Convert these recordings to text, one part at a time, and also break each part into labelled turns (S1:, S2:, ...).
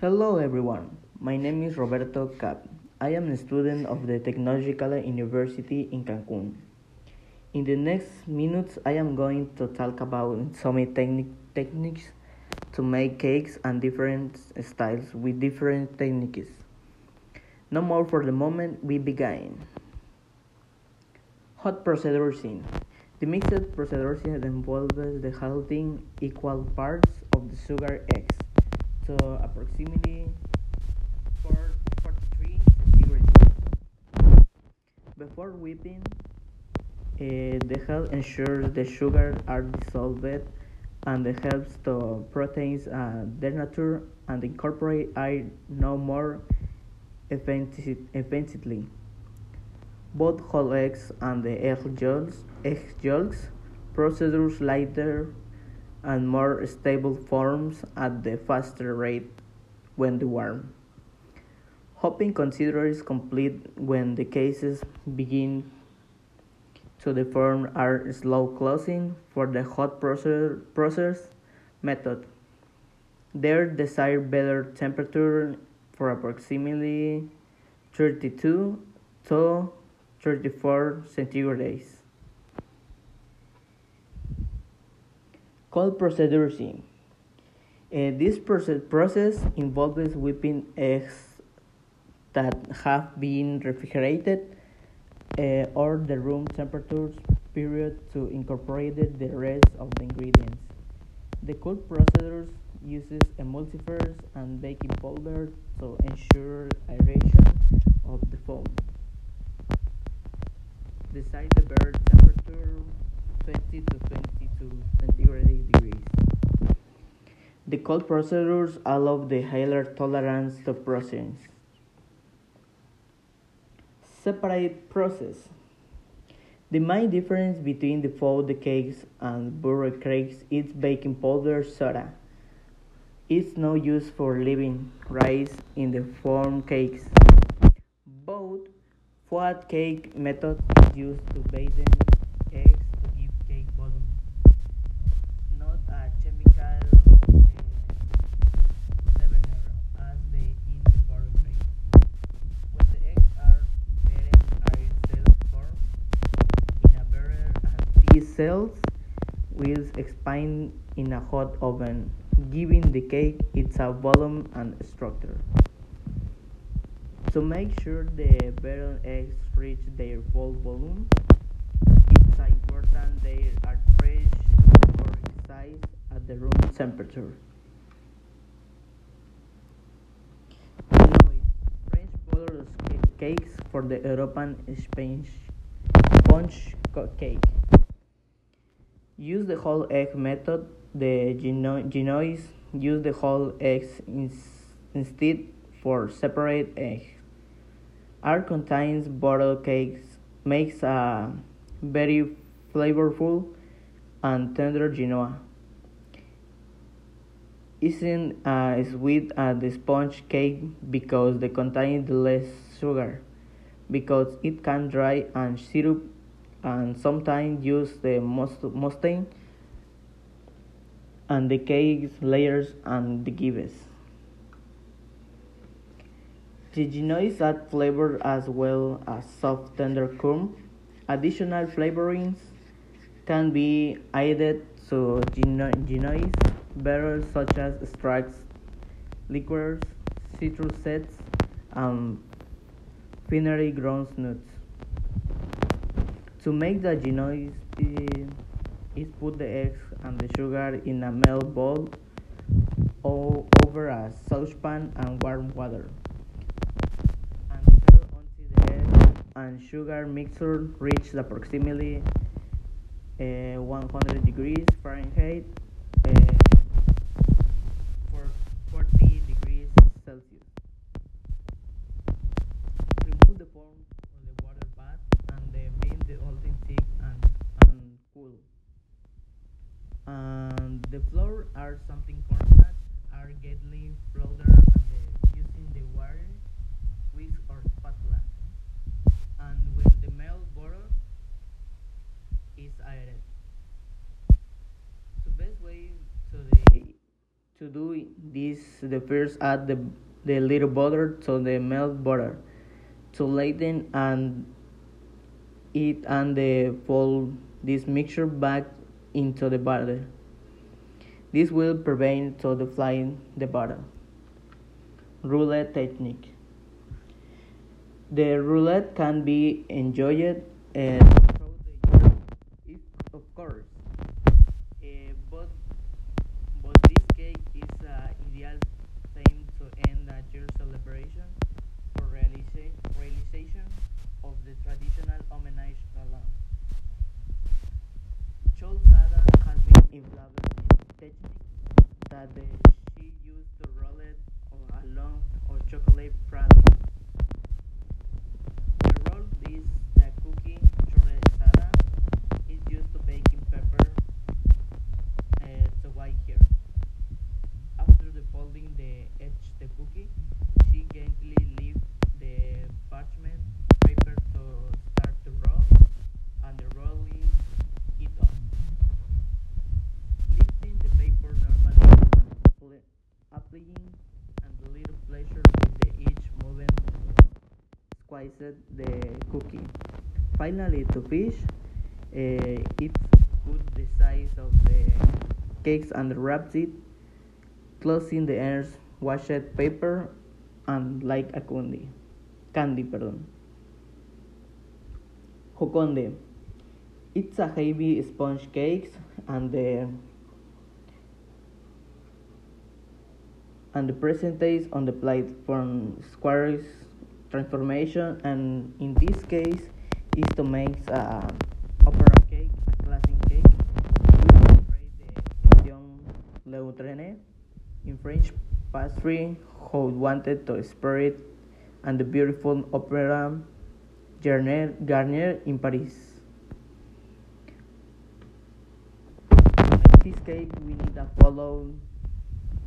S1: Hello everyone, my name is Roberto Cap. I am a student of the Technological University in Cancun. In the next minutes, I am going to talk about some technic techniques to make cakes and different styles with different techniques. No more for the moment, we begin. Hot procedure scene. The mixed procedure involves the halting equal parts of the sugar eggs to approximately 43 degrees. Before whipping, uh, the help ensures the sugar are dissolved and the helps to proteins uh, their nature and incorporate air no more efficiently. Both whole eggs and the egg yolks, egg yolks procedures lighter and more stable forms at the faster rate when the warm. Hopping considers complete when the cases begin to the form are slow closing for the hot process, process method. Their desired better temperature for approximately 32 to 34 centigrade. Cold procedure Uh, this process involves whipping eggs that have been refrigerated uh, or the room temperature period to incorporate the rest of the ingredients. The cold procedure uses emulsifiers and baking powder to ensure aeration of the foam. Decide the bird temperature The cold procedures allow the higher tolerance to process. Separate process. The main difference between the folded cakes and burger cakes is baking powder soda. It's no use for leaving rice in the form cakes. Both flat cake method is used to bake them cells will expand in a hot oven, giving the cake its volume and structure. To make sure the beaten eggs reach their full volume, it's important they are fresh or size at the room temperature. French powder cakes for the European Spanish sponge cake. Use the whole egg method. The Genoese use the whole eggs instead for separate eggs. Art contains butter cakes makes a very flavorful and tender Genoa. Isn't as sweet as the sponge cake because they contain less sugar, because it can dry and syrup and sometimes use the mustang and the cake layers and the. The Genoese add flavor as well as soft tender crumb. Additional flavorings can be added to Genoese barrels such as extracts, liqueurs, citrus zest, and finely ground nuts. To make the Genoese is put the eggs and the sugar in a melt bowl or over a saucepan and warm water. and stir until the egg and sugar mixture reaches approximately uh, 100 degrees Fahrenheit to do this, the first add the, the little butter to the melt butter to lighten and it and the fold this mixture back into the butter. This will prevent to the flying the butter. Roulade technique. The roulade can be enjoyed uh, and a little pleasure with the each movement squeezed the cookie. Finally to fish, uh, it's put the size of the cakes and wraps it, closing the ends, washed paper and like a candy. Candy, pardon. Joconde. It's a heavy sponge cake and the and the percentage on the plate from squares transformation and in this case is to make a opera cake, a classic cake. We the Leutrene in French pastry who wanted to spread and the beautiful opera Garnier, Garnier in Paris. To make this cake we need to follow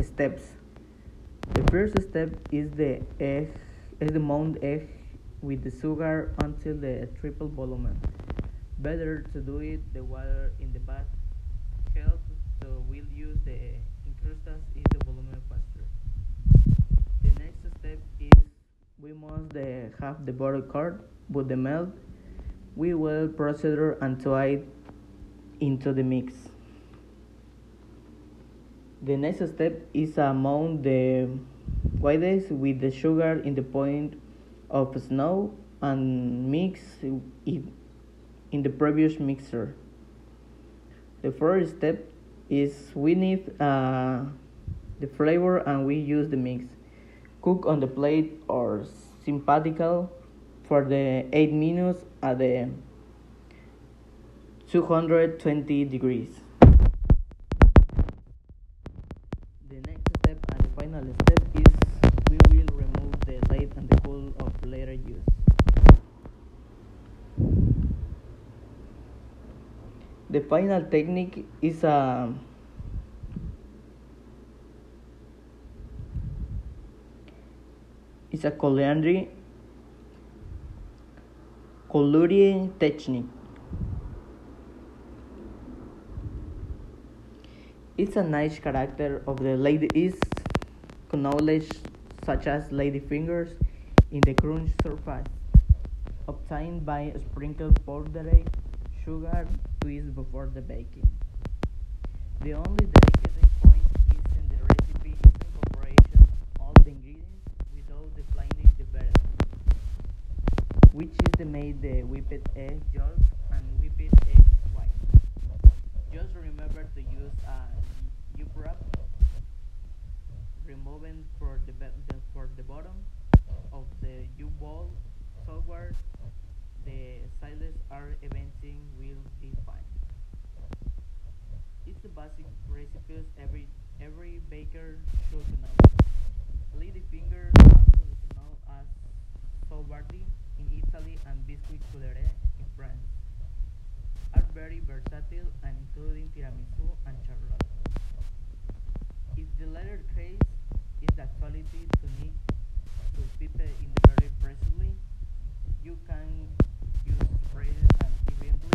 S1: steps. The first step is the egg is the mount egg with the sugar until the triple volume. Better to do it the water in the bath helps so we'll use the incrustas is the volume faster. The next step is we must have the butter card with the milk. We will proceed and to add into the mix. The next step is mount the whites with the sugar in the point of snow and mix it in the previous mixer. The first step is we need uh, the flavor and we use the mix. Cook on the plate or sympathical for the 8 minutes at the 220 degrees. Final step is we will remove the lid and the cool of later use. The final technique is a is a culinary culinary technique. It's a nice character of the lady is knowledge such as lady fingers in the crunch surface obtained by sprinkled powdered sugar twist before the baking. The only delicate point is in the recipe is incorporation all the ingredients without declining the better, which is the made the whipped egg yolks and whipped egg white. Just remember to use uh, a U removing for the, for the bottom of the U ball software. The sides are eventing will be fine. It's the basic recipes every every baker should know. Lady finger, also known as savoiardi in Italy and biscuit cuillère in France, are very versatile and including tiramisu and charlotte. If the latter case is the quality to need to fit it in the very precisely, you can use spread and evenly